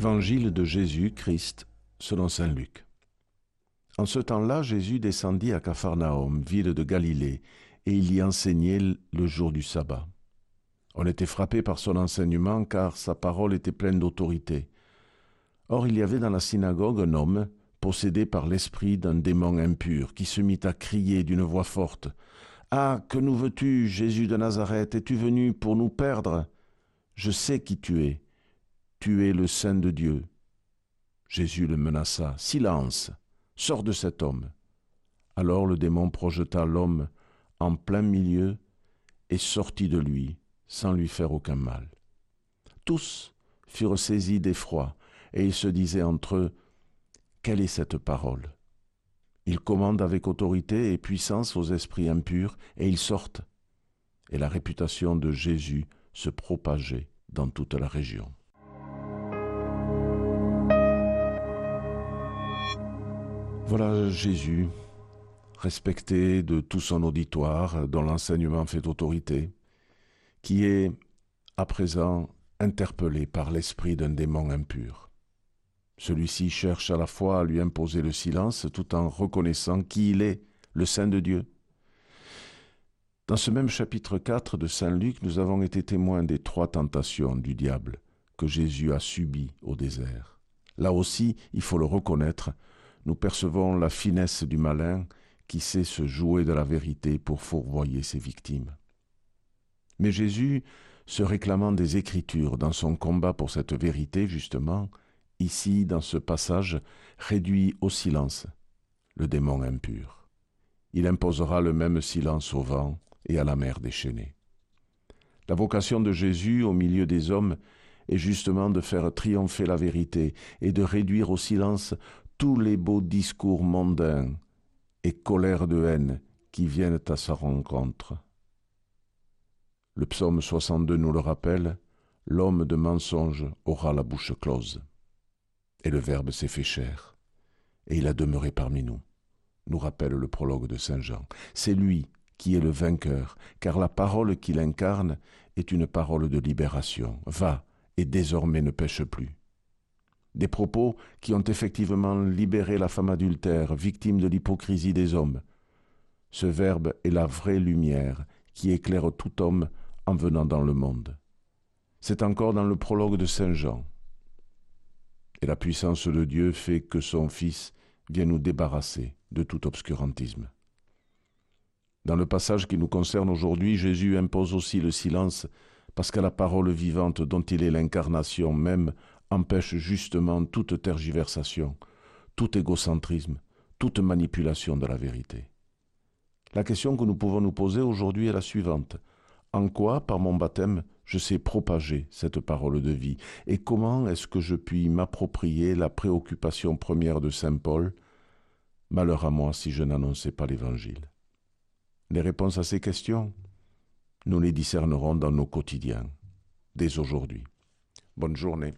Évangile de Jésus-Christ selon Saint Luc. En ce temps-là, Jésus descendit à Capharnaüm, ville de Galilée, et il y enseignait le jour du sabbat. On était frappé par son enseignement car sa parole était pleine d'autorité. Or il y avait dans la synagogue un homme, possédé par l'esprit d'un démon impur, qui se mit à crier d'une voix forte. Ah. Que nous veux tu, Jésus de Nazareth, es tu venu pour nous perdre? Je sais qui tu es tu es le Saint de Dieu. Jésus le menaça. Silence, sors de cet homme. Alors le démon projeta l'homme en plein milieu et sortit de lui sans lui faire aucun mal. Tous furent saisis d'effroi et ils se disaient entre eux, Quelle est cette parole? Il commande avec autorité et puissance aux esprits impurs et ils sortent. Et la réputation de Jésus se propageait dans toute la région. Voilà Jésus, respecté de tout son auditoire, dont l'enseignement fait autorité, qui est à présent interpellé par l'esprit d'un démon impur. Celui-ci cherche à la fois à lui imposer le silence tout en reconnaissant qui il est, le Saint de Dieu. Dans ce même chapitre 4 de Saint Luc, nous avons été témoins des trois tentations du diable que Jésus a subies au désert. Là aussi, il faut le reconnaître, nous percevons la finesse du malin qui sait se jouer de la vérité pour fourvoyer ses victimes. Mais Jésus, se réclamant des Écritures dans son combat pour cette vérité, justement, ici, dans ce passage, réduit au silence le démon impur. Il imposera le même silence au vent et à la mer déchaînée. La vocation de Jésus au milieu des hommes est justement de faire triompher la vérité et de réduire au silence tous les beaux discours mondains et colères de haine qui viennent à sa rencontre. Le psaume 62 nous le rappelle, l'homme de mensonge aura la bouche close. Et le Verbe s'est fait chair, et il a demeuré parmi nous, nous rappelle le prologue de Saint Jean. C'est lui qui est le vainqueur, car la parole qu'il incarne est une parole de libération. Va, et désormais ne pêche plus des propos qui ont effectivement libéré la femme adultère, victime de l'hypocrisie des hommes. Ce Verbe est la vraie lumière qui éclaire tout homme en venant dans le monde. C'est encore dans le prologue de Saint Jean. Et la puissance de Dieu fait que son Fils vient nous débarrasser de tout obscurantisme. Dans le passage qui nous concerne aujourd'hui, Jésus impose aussi le silence parce que la parole vivante dont il est l'incarnation même empêche justement toute tergiversation, tout égocentrisme, toute manipulation de la vérité. La question que nous pouvons nous poser aujourd'hui est la suivante. En quoi, par mon baptême, je sais propager cette parole de vie? Et comment est-ce que je puis m'approprier la préoccupation première de Saint Paul? Malheur à moi si je n'annonçais pas l'Évangile. Les réponses à ces questions, nous les discernerons dans nos quotidiens, dès aujourd'hui. Bonne journée.